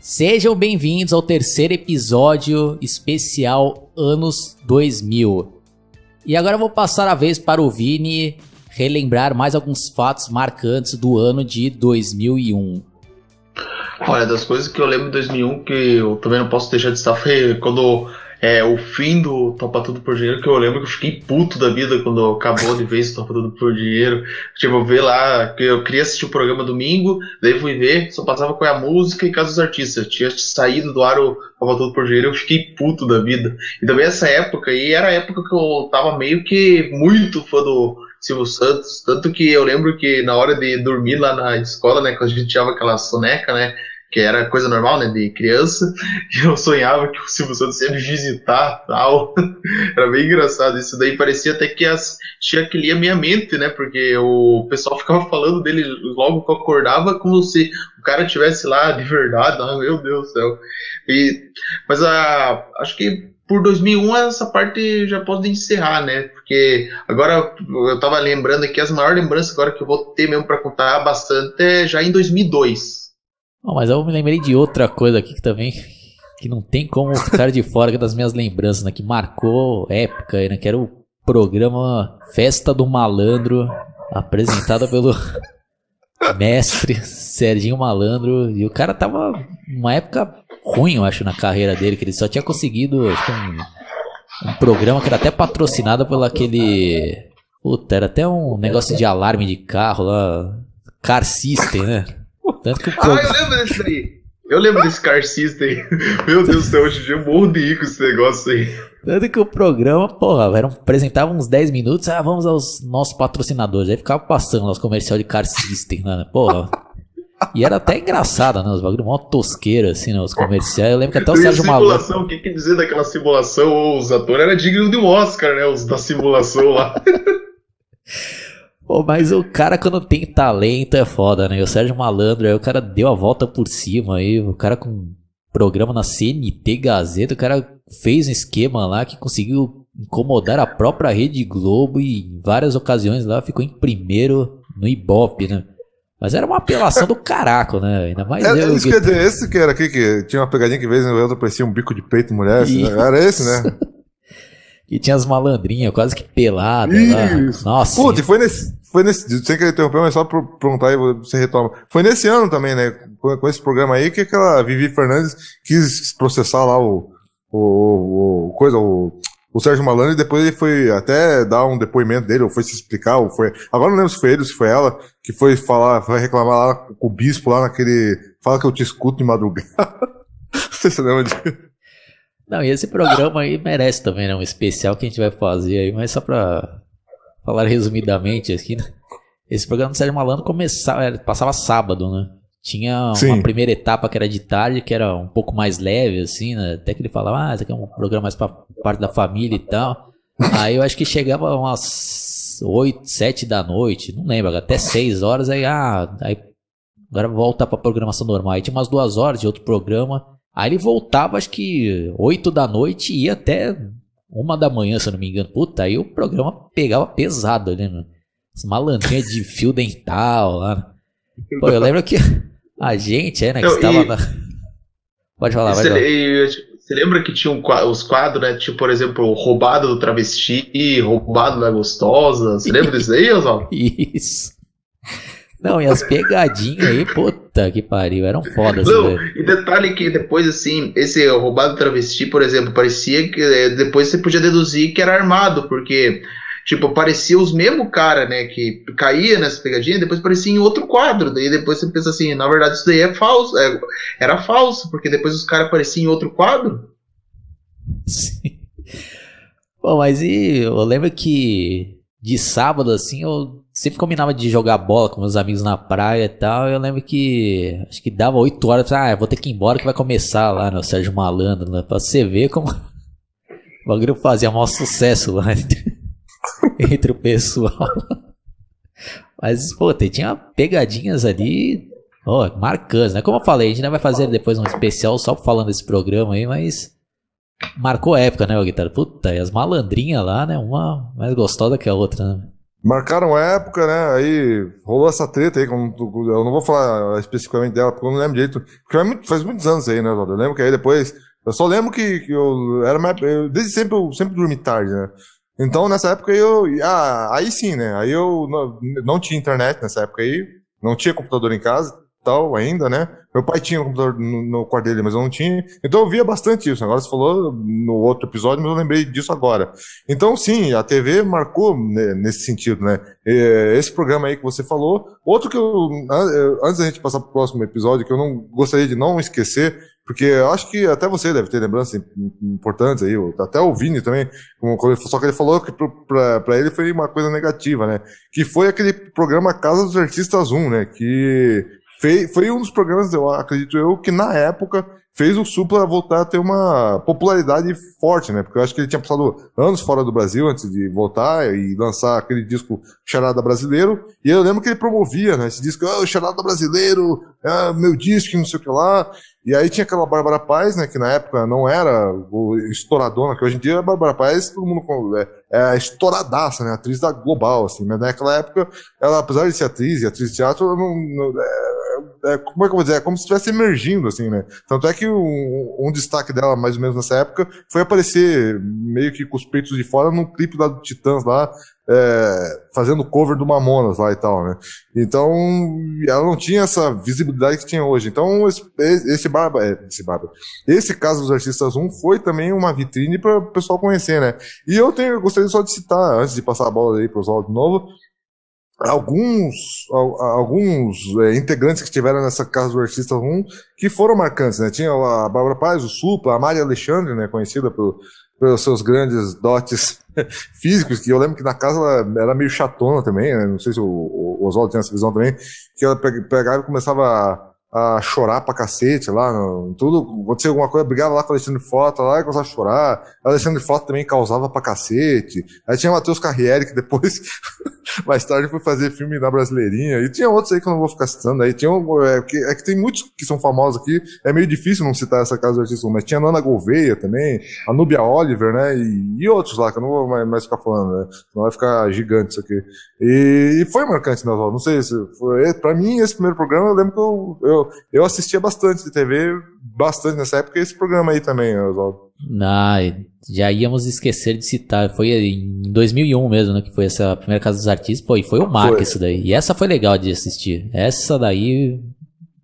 Sejam bem-vindos ao terceiro episódio especial Anos 2000. E agora vou passar a vez para o Vini relembrar mais alguns fatos marcantes do ano de 2001. Olha, das coisas que eu lembro de 2001 que eu também não posso deixar de estar foi quando é, o fim do Topa Tudo por Dinheiro, que eu lembro que eu fiquei puto da vida quando acabou de vez o Topa Tudo por Dinheiro. Tipo, ver lá, que eu queria assistir o programa domingo, daí fui ver, só passava com a música e casa dos artistas. Tinha saído do ar o Topa Tudo por Dinheiro, eu fiquei puto da vida. E também essa época aí era a época que eu tava meio que muito fã do Silvio Santos, tanto que eu lembro que na hora de dormir lá na escola, né, quando a gente tinha aquela soneca, né, que era coisa normal, né, de criança, e eu sonhava que o Silvio Santos ia me visitar, tal. era bem engraçado isso daí, parecia até que as, tinha que lia minha mente, né, porque o pessoal ficava falando dele logo que eu acordava como se o cara estivesse lá de verdade, ah, meu Deus do céu. E, mas a, acho que por 2001 essa parte já pode encerrar, né? Porque agora eu tava lembrando aqui as maiores lembranças agora que eu vou ter mesmo para contar bastante é já em 2002. Oh, mas eu me lembrei de outra coisa aqui que também que não tem como ficar de fora das minhas lembranças, né? Que marcou época, né? Que era o programa Festa do Malandro, apresentado pelo mestre Serginho Malandro. E o cara tava numa época ruim, eu acho, na carreira dele, que ele só tinha conseguido acho, um, um programa que era até patrocinado pelo aquele. Puta, era até um negócio de alarme de carro lá. Car System, né? Tanto que o Ah, eu lembro desse daí. Eu lembro desse Car System. Meu Deus do céu, hoje em dia eu morro de com esse negócio aí. Tanto que o programa, porra, eram, apresentava uns 10 minutos, ah, vamos aos nossos patrocinadores. Aí ficava passando nosso comercial de Car System, né? Porra. E era até engraçado, né? Os bagulho mó tosqueiro, assim, né? Os comerciais. Eu lembro que até o Sérgio Malandro. O que quer dizer daquela simulação? Os atores eram dignos de um Oscar, né? Os da simulação lá. Pô, mas o cara quando tem talento é foda, né? O Sérgio Malandro, aí o cara deu a volta por cima aí, o cara com programa na CNT Gazeta, o cara fez um esquema lá que conseguiu incomodar a própria Rede Globo e em várias ocasiões lá ficou em primeiro no Ibope, né? Mas era uma apelação do caraco, né? Ainda mais é, eu. Isso quer dizer, esse que era aqui, que tinha uma pegadinha que vez em outro parecia um bico de peito mulher, assim, né? era esse, né? E tinha as malandrinhas quase que peladas lá. Nossa. Puta, e foi nesse, foi nesse. Sem querer interromper, mas só pra perguntar aí, você retoma. Foi nesse ano também, né? Com, com, esse programa aí que aquela Vivi Fernandes quis processar lá o. O, o, o coisa, o, o Sérgio Malandro, e depois ele foi até dar um depoimento dele, ou foi se explicar, ou foi. Agora não lembro se foi ele ou se foi ela, que foi falar, foi reclamar lá com o bispo lá naquele. Fala que eu te escuto de madrugada. não sei se você lembra disso. Não, e esse programa aí merece também, né? Um especial que a gente vai fazer aí, mas só pra falar resumidamente aqui, né? Esse programa do Sérgio Malandro começava, passava sábado, né? Tinha Sim. uma primeira etapa que era de tarde, que era um pouco mais leve, assim, né? Até que ele falava, ah, esse aqui é um programa mais pra parte da família e tal. Aí eu acho que chegava umas 8, 7 da noite, não lembro, até 6 horas, aí, ah, aí agora volta pra programação normal. Aí tinha umas duas horas de outro programa. Aí ele voltava, acho que 8 da noite e ia até uma da manhã, se eu não me engano. Puta, aí o programa pegava pesado ali, né? As malandrinhas de fio dental lá. Pô, eu lembro que a gente, é, né, que estava e... na... Pode falar, vai. Você lembra que tinha um, os quadros, né? Tipo, por exemplo, roubado do travesti, roubado da gostosa. Você lembra disso aí, Oswaldo? Isso. Não, e as pegadinhas aí, puta que pariu, eram fodas. Não, né? e detalhe que depois, assim, esse roubado travesti, por exemplo, parecia que eh, depois você podia deduzir que era armado, porque, tipo, parecia os mesmos cara, né, que caía nessa pegadinha, depois parecia em outro quadro, daí depois você pensa assim, na verdade isso daí é falso, é, era falso, porque depois os caras apareciam em outro quadro. Sim. Bom, mas e eu lembro que de sábado, assim, eu sempre combinava de jogar bola com meus amigos na praia e tal. Eu lembro que acho que dava 8 horas, ah, vou ter que ir embora que vai começar lá, né? O Sérgio Malandro, né? Pra você ver como o bagulho fazia maior sucesso lá entre o pessoal. Mas, pô, tinha pegadinhas ali, ó, marcantes, né? Como eu falei, a gente ainda vai fazer depois um especial só falando desse programa aí, mas marcou época, né, o guitarra? Puta, e as malandrinhas lá, né? Uma mais gostosa que a outra, né? Marcaram época, né? Aí rolou essa treta aí, como tu- eu não vou falar especificamente dela, porque eu não lembro direito. Porque faz, muito- faz muitos anos aí, né? Eu lembro que aí depois. Eu só lembro que, que eu era mais. eu- desde sempre eu sempre dormi tarde, né? Então nessa época eu. Ah, aí sim, né? Aí eu não, não tinha internet nessa época aí, não tinha computador em casa tal ainda, né? Meu pai tinha um computador no, no quarto dele, mas eu não tinha. Então eu via bastante isso. Agora você falou no outro episódio, mas eu lembrei disso agora. Então, sim, a TV marcou nesse sentido, né? É, Esse programa aí que você falou. Outro que eu, eh, antes da gente passar para o próximo episódio, que eu não gostaria de não esquecer, porque eu acho que até você deve ter lembranças im- importantes aí, até o Vini também, só que ele falou que para ele foi uma coisa negativa, né? Que foi aquele programa Casa dos Artistas 1, né? Que fei- foi um dos programas, eu acredito eu, que na época fez o Supla voltar a ter uma popularidade forte, né? Porque eu acho que ele tinha passado anos fora do Brasil antes de voltar e lançar aquele disco Charada Brasileiro. E eu lembro que ele promovia, né? Esse disco, ah, o Charada Brasileiro, ah, meu disco, não sei o que lá. E aí tinha aquela Bárbara Paz, né? Que na época não era o estouradona, que hoje em dia a Bárbara Paz, todo mundo é, é estouradaça, né? Atriz da Global, assim. Mas naquela época, ela, apesar de ser atriz e atriz de teatro, não, não- é, é, como é que eu vou dizer? É como se estivesse emergindo, assim, né? Tanto é que um, um destaque dela, mais ou menos nessa época, foi aparecer meio que com os peitos de fora num clipe lá do Titãs lá, é, fazendo cover do Mamonas lá e tal, né? Então, ela não tinha essa visibilidade que tinha hoje. Então, esse, esse barba, é, esse barba, esse caso dos artistas 1 foi também uma vitrine para o pessoal conhecer, né? E eu tenho, gostaria só de citar, antes de passar a bola aí para os de novo, alguns, al- alguns é, integrantes que estiveram nessa casa do Artista 1 que foram marcantes, né? Tinha a Bárbara Paz, o Supla, a Maria Alexandre, né? Conhecida pelo, pelos seus grandes dotes físicos, que eu lembro que na casa ela era meio chatona também, né? Não sei se o, o Oswaldo tinha essa visão também, que ela pe- pegava e começava a, a chorar pra cacete lá, tudo, acontecia alguma coisa, brigava lá com o Alexandre Frota lá e começava a chorar. O Alexandre Frota também causava pra cacete. Aí tinha Matheus Carriere, que depois mais tarde foi fazer filme na Brasileirinha. E tinha outros aí que eu não vou ficar citando aí. Tinha é, que, é que tem muitos que são famosos aqui. É meio difícil não citar essa casa do artista, mas tinha a Nana Gouveia também, a Núbia Oliver, né? E, e outros lá, que eu não vou mais, mais ficar falando, né? Senão vai ficar gigante isso aqui. E, e foi marcante, né? Não sei se foi. Pra mim, esse primeiro programa, eu lembro que eu, eu, eu assistia bastante de TV, bastante nessa época, e esse programa aí também, Oswaldo. Ah, já íamos esquecer de citar. Foi em 2001 mesmo, né? Que foi essa primeira Casa dos Artistas. Pô, e foi o marco Foi. isso daí. E essa foi legal de assistir. Essa daí.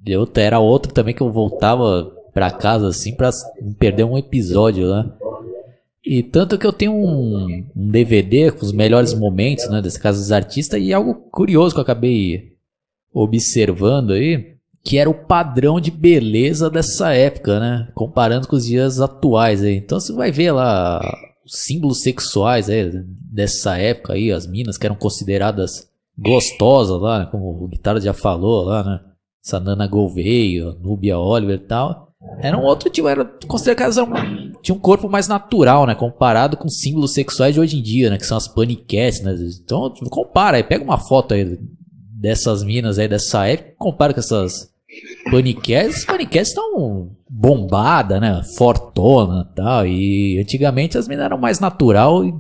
Eu, era outra também que eu voltava pra casa assim pra perder um episódio lá. E tanto que eu tenho um, um DVD com os melhores momentos, né? Dessa Casa dos Artistas. E algo curioso que eu acabei observando aí. Que era o padrão de beleza dessa época, né? Comparando com os dias atuais aí. Então você vai ver lá os símbolos sexuais aí, dessa época aí, as minas que eram consideradas gostosas lá, né? como o Guitarra já falou lá, né? Essa Nana Gouveia, Nubia Oliver e tal. Era um outro tipo, era consideradas eram, tinha um corpo mais natural, né? Comparado com símbolos sexuais de hoje em dia, né? Que são as paniquetes, né? Então, compara aí, pega uma foto aí dessas minas aí dessa época, compara com essas paniquetes. As paniquetes estão bombadas, né? Fortona e tal. E antigamente as minas eram mais natural. E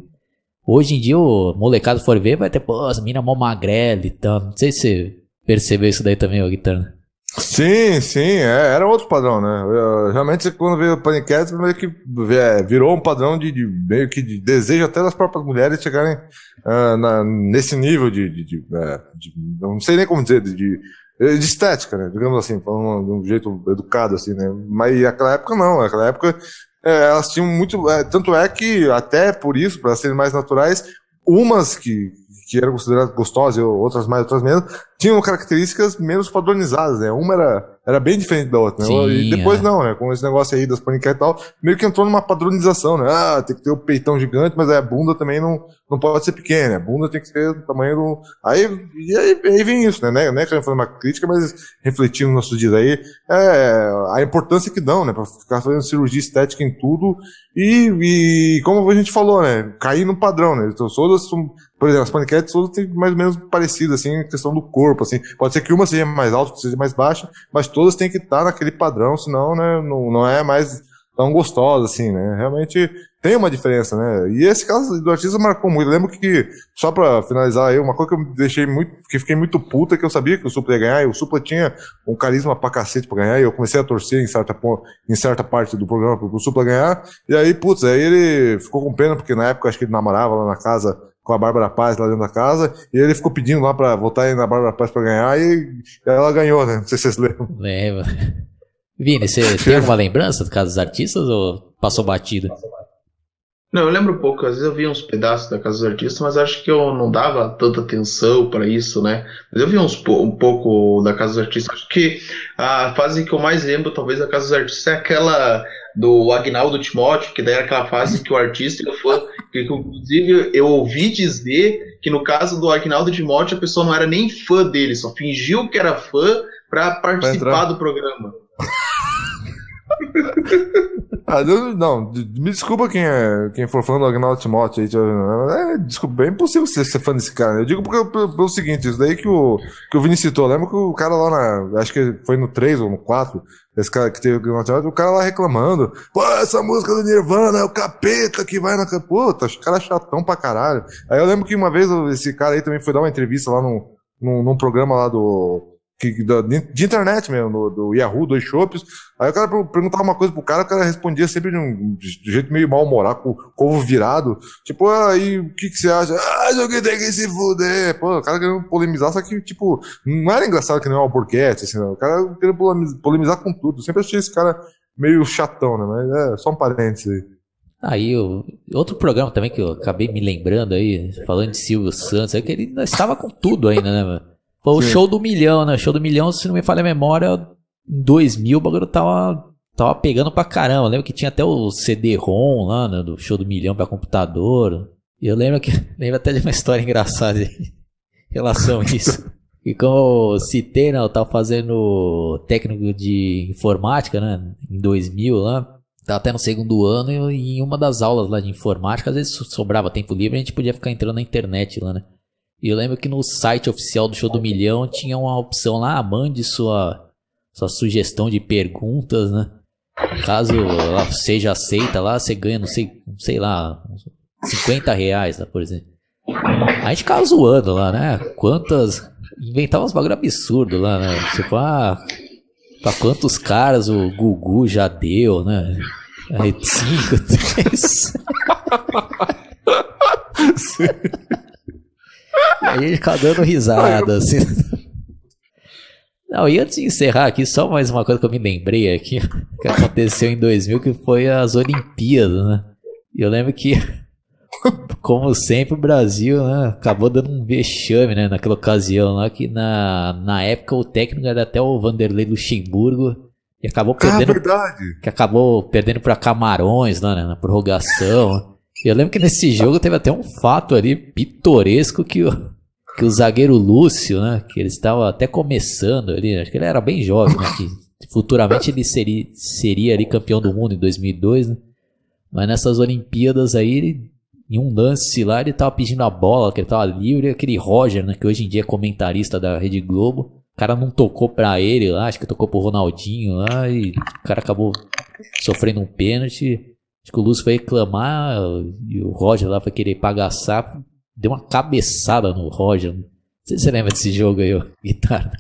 hoje em dia o molecado for ver, vai ter, pô, as minas mó magrela e tal. Não sei se você percebeu isso daí também, ô Guitarra. Sim, sim, é, era outro padrão, né? Eu, realmente, quando veio o Panicat, meio que é, virou um padrão de, de- meio que de desejo até das próprias mulheres chegarem ah, na- nesse nível de, de, de, é, de- não sei nem como dizer, de, de, de estética, né? Digamos assim, falando de um jeito educado, assim, né? Mas naquela época não, naquela época é, elas tinham muito, é, tanto é que até por isso, para serem mais naturais, umas que que eram consideradas gostosas outras mais, outras menos, tinham características menos padronizadas, né? Uma era, era bem diferente da outra, né? Sim, e depois é. não, né? Com esse negócio aí das paniquetes e tal, meio que entrou numa padronização, né? Ah, tem que ter o peitão gigante, mas a bunda também não, não pode ser pequena, a bunda tem que ser do tamanho do... Aí, e aí, aí vem isso, né? Né, né querendo fazer uma crítica, mas refletindo nos nossos dias aí, é, a importância que dão, né? Pra ficar fazendo cirurgia estética em tudo e, e como a gente falou, né? Cair no padrão, né? Então, todas por exemplo, as paniquetes todas têm mais ou menos parecidas, assim, em questão do corpo, assim. Pode ser que uma seja mais alta, outra seja mais baixa, mas todas têm que estar naquele padrão, senão, né? Não, não é mais tão gostosa, assim, né? Realmente tem uma diferença, né? E esse caso do artista marcou muito. Eu lembro que, só pra finalizar aí, uma coisa que eu deixei muito, que fiquei muito puta, que eu sabia que o Supla ia ganhar, e o Supla tinha um carisma pra cacete pra ganhar, e eu comecei a torcer em certa, em certa parte do programa pro Supla ganhar, e aí, putz, aí ele ficou com pena, porque na época acho que ele namorava lá na casa com a Bárbara Paz lá dentro da casa, e ele ficou pedindo lá pra votar aí na Bárbara Paz pra ganhar, e ela ganhou, né? Não sei se vocês lembram. Lembra. Vini, você tem alguma lembrança do caso dos artistas ou passou batido? Não, eu lembro pouco. Às vezes eu via uns pedaços da Casa dos Artistas, mas acho que eu não dava tanta atenção para isso, né? Mas eu vi uns, um pouco da Casa dos Artistas. Acho que a fase que eu mais lembro, talvez, da Casa dos Artistas é aquela do Agnaldo Timóteo, que daí era aquela fase que o artista e o fã, que inclusive eu ouvi dizer que no caso do Agnaldo Timóteo a pessoa não era nem fã dele, só fingiu que era fã para participar do programa. ah, não, me desculpa quem, é, quem for fã do Agnaldo Timóteo. É, desculpa, é impossível você ser fã desse cara. Eu digo porque, pelo, pelo seguinte, isso daí que o, que o Vini citou. Lembra que o cara lá na. Acho que foi no 3 ou no 4, esse cara que teve o Agnaldo Timóteo, o cara lá reclamando. Pô, essa música do Nirvana é o capeta que vai na. Puta, o cara é chatão pra caralho. Aí eu lembro que uma vez esse cara aí também foi dar uma entrevista lá num, num, num programa lá do que, de internet mesmo, no, do Yahoo, dois shoppes. Aí o cara perguntava uma coisa pro cara, o cara respondia sempre de um de jeito meio mal-humorado, com o covo virado. Tipo, aí, ah, o que, que você acha? Ah, joguei tem que se fuder. Pô, o cara querendo polemizar, só que, tipo, não era engraçado que nem o Alborguete, assim, não. O cara querendo polemizar com tudo. sempre achei esse cara meio chatão, né? Mas é só um parênteses aí. Aí, outro programa também que eu acabei me lembrando aí, falando de Silvio Santos, é que ele estava com tudo ainda, né, mano? Foi o Sim. show do milhão, né? O show do milhão, se não me falha a memória, em 2000 o bagulho tava, tava pegando pra caramba. Eu lembro que tinha até o CD-ROM lá, né? Do show do milhão pra computador. E eu lembro que. Lembro até de uma história engraçada em relação a isso. E como eu citei, né? Eu tava fazendo técnico de informática, né? Em 2000 lá. Tava até no segundo ano e em uma das aulas lá de informática, às vezes sobrava tempo livre, a gente podia ficar entrando na internet lá, né? E eu lembro que no site oficial do Show do Milhão tinha uma opção lá, mande sua, sua sugestão de perguntas, né? Caso ela seja aceita lá, você ganha, não sei, sei lá, 50 reais, né, por exemplo. A gente ficava zoando lá, né? Quantas. Inventava uns bagulho absurdo lá, né? Tipo, ah, pra quantos caras o Gugu já deu, né? Aí, cinco, três. E aí ele fica dando risada, assim. Não, e antes de encerrar aqui, só mais uma coisa que eu me lembrei aqui, que aconteceu em 2000, que foi as Olimpíadas, né? E eu lembro que, como sempre, o Brasil né, acabou dando um vexame, né, naquela ocasião lá, que na, na época o técnico era até o Vanderlei Luxemburgo, e acabou ah, perdendo... Ah, verdade! Que acabou perdendo para Camarões lá, né, na prorrogação. Eu lembro que nesse jogo teve até um fato ali pitoresco que o, que o zagueiro Lúcio, né? Que ele estava até começando ali, acho que ele era bem jovem, né? Que futuramente ele seria, seria ali campeão do mundo em 2002, né? Mas nessas Olimpíadas aí, ele, em um lance lá, ele tava pedindo a bola, que ele tava livre, aquele Roger, né? Que hoje em dia é comentarista da Rede Globo. O cara não tocou pra ele lá, acho que tocou pro Ronaldinho lá, e o cara acabou sofrendo um pênalti. Acho que o Lúcio foi reclamar e o Roger lá foi querer pagar sapo. Deu uma cabeçada no Roger. Não sei se você lembra desse jogo aí, ó, guitarra.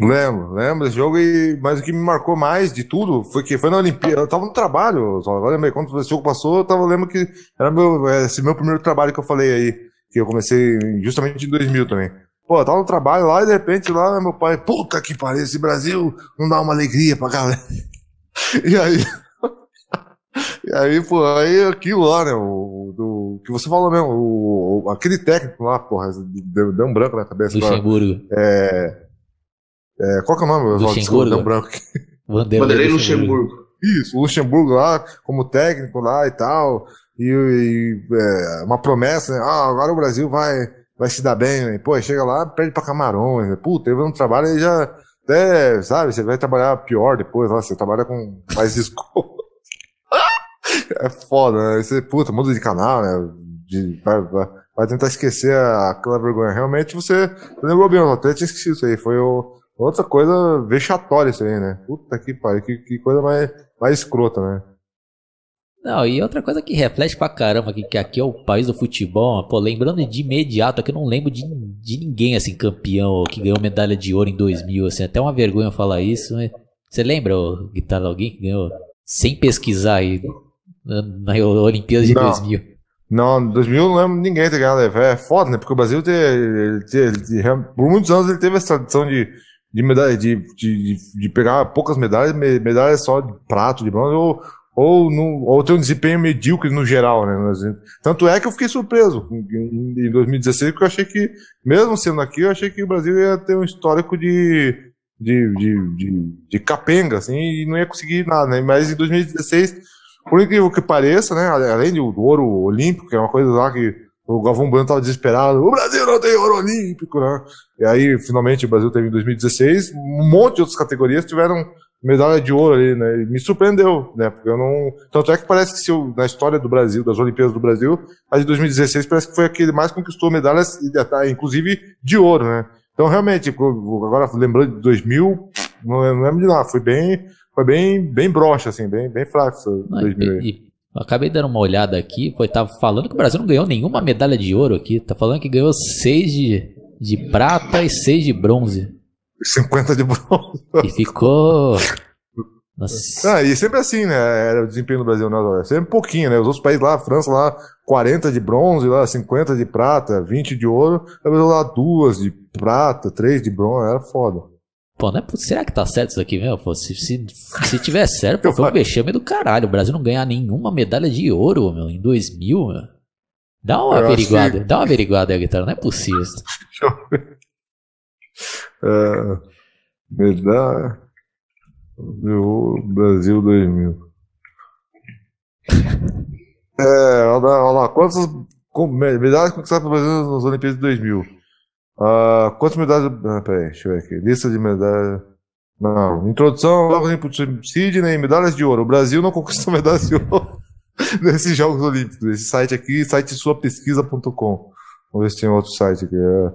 Lembro, lembro desse jogo, e, mas o que me marcou mais de tudo foi que foi na Olimpíada. Eu tava no trabalho, só lembrei, quando esse jogo passou, eu tava lembrando que era meu, esse meu primeiro trabalho que eu falei aí, que eu comecei justamente em 2000 também. Pô, eu tava no trabalho lá e de repente lá meu pai, puta que pariu, esse Brasil não dá uma alegria pra galera. E aí, aí, pô, aí aquilo lá, né? O, do, que você falou mesmo, o, o, aquele técnico lá, porra, deu, deu um branco na cabeça. Luxemburgo. É, é, qual que é o nome? Luxemburgo. Deu um branco. Vanderlei Luxemburgo. Isso, o Luxemburgo lá, como técnico lá e tal. E, e é, uma promessa, né? Ah, agora o Brasil vai, vai se dar bem, né? Pô, chega lá, perde pra Camarões, né? Puta, eu um trabalho e já. Até, sabe, você vai trabalhar pior depois lá, você trabalha com mais desculpa. É foda, né? Você, puta, muda de canal, né? De, vai, vai, tentar esquecer aquela vergonha. Realmente você lembrou bem, eu até tinha esquecido isso aí. Foi o, Outra coisa vexatória isso aí, né? Puta que pariu, que, que coisa mais, mais escrota, né? Não, e outra coisa que reflete pra caramba que, que aqui é o país do futebol, pô, lembrando de imediato, aqui eu não lembro de, de ninguém assim, campeão, que ganhou medalha de ouro em 2000, assim, até uma vergonha falar isso, né? Você lembra, ô, Guitarra, alguém que ganhou, sem pesquisar aí, na, Olimpíada de Não. 2000? Não, em 2000 eu não lembro ninguém ter ganhado. É foda, né? Porque o Brasil, te, te- te- por muitos anos, ele teve essa tradição de, de, medalha, de, de, de, pegar poucas medalhas, me- medalhas só de prato, de bronze, ou, ou, no, ou ter um desempenho medíocre no geral, né? Tanto é que eu fiquei surpreso em, em 2016, porque eu achei que, mesmo sendo aqui, eu achei que o Brasil ia ter um histórico de, de, de, de, de capenga, assim, e não ia conseguir nada, né? Mas em 2016 por incrível que pareça, né? Além do ouro olímpico, que é uma coisa lá que o Galvão Bueno estava desesperado, o Brasil não tem ouro olímpico, né? E aí, finalmente, o Brasil teve em 2016, um monte de outras categorias tiveram medalha de ouro ali, né? E me surpreendeu, né? Porque eu não. Tanto é que parece que se eu, na história do Brasil, das Olimpíadas do Brasil, a de 2016 parece que foi a que mais conquistou medalhas, inclusive de ouro, né? Então, realmente, agora lembrando de 2000, não lembro de nada, foi bem, foi bem, bem broxa, assim, bem, bem fraco Não, 2000 aí. e- eu acabei dando uma olhada aqui, foi, tava falando que o Brasil não ganhou nenhuma medalha de ouro aqui, tá falando que ganhou seis de, de prata e seis de bronze. 50 de bronze. E ficou. Nossa. Ah, e sempre assim, né? Era o desempenho do Brasil, né? Sempre pouquinho, né? Os outros países lá, a França lá, 40 de bronze, lá, 50 de prata, 20 de ouro. O Brasil lá, duas de prata, três de bronze, era foda. Pô, não é, será que tá certo isso aqui mesmo? Pô, se, se, se tiver certo, pô, foi um vexame do caralho. O Brasil não ganhar nenhuma medalha de ouro, meu, em 2000, meu. Dá uma Eu averiguada, dá uma averiguada aí, Guitarra, não é possível. É, medalha do Brasil 2000. É, olha lá, olha lá, quantas medalhas conquistadas pelo Brasil nas Olimpíadas de 2000? Ah, quantas medalhas. Ah, peraí, deixa eu ver aqui. Lista de medalhas. Não, introdução Olímpico de Sydney, medalhas de ouro. O Brasil não conquistou medalhas de ouro nesses Jogos Olímpicos. Esse site aqui, site suapesquisa.com. Vamos ver se tem outro site aqui. É,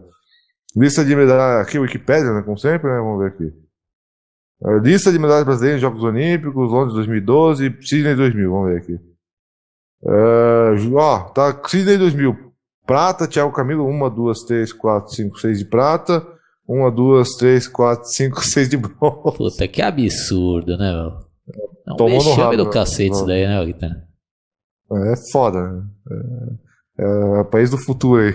lista de medalhas. Aqui, Wikipédia, né? Como sempre, né? Vamos ver aqui. É, lista de medalhas brasileiras em Jogos Olímpicos, Londres 2012, Sydney 2000. Vamos ver aqui. Ju- ó, tá Sydney 2000. Prata, Thiago Camilo, 1, 2, 3, 4, 5, 6 de prata. 1, 2, 3, 4, 5, 6 de bronze. Puta, que absurdo, né, meu? É um Tomou rabo, do né? cacete isso daí, né, Guitarra? É foda, né? É, é país do futuro aí.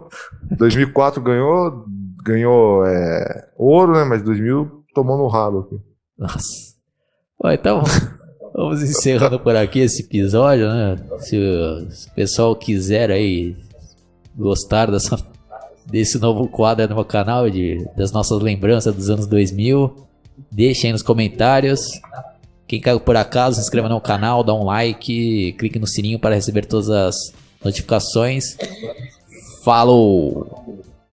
2004 ganhou, ganhou é, ouro, né? Mas 2000 tomou no rabo aqui. Nossa. Bom, então vamos encerrando por aqui esse episódio, né? Se se o pessoal quiser aí gostar dessa, desse novo quadro no meu canal, de, das nossas lembranças dos anos 2000, deixem aí nos comentários. Quem caiu por acaso, se inscreva no canal, dá um like, clique no sininho para receber todas as notificações. Falou!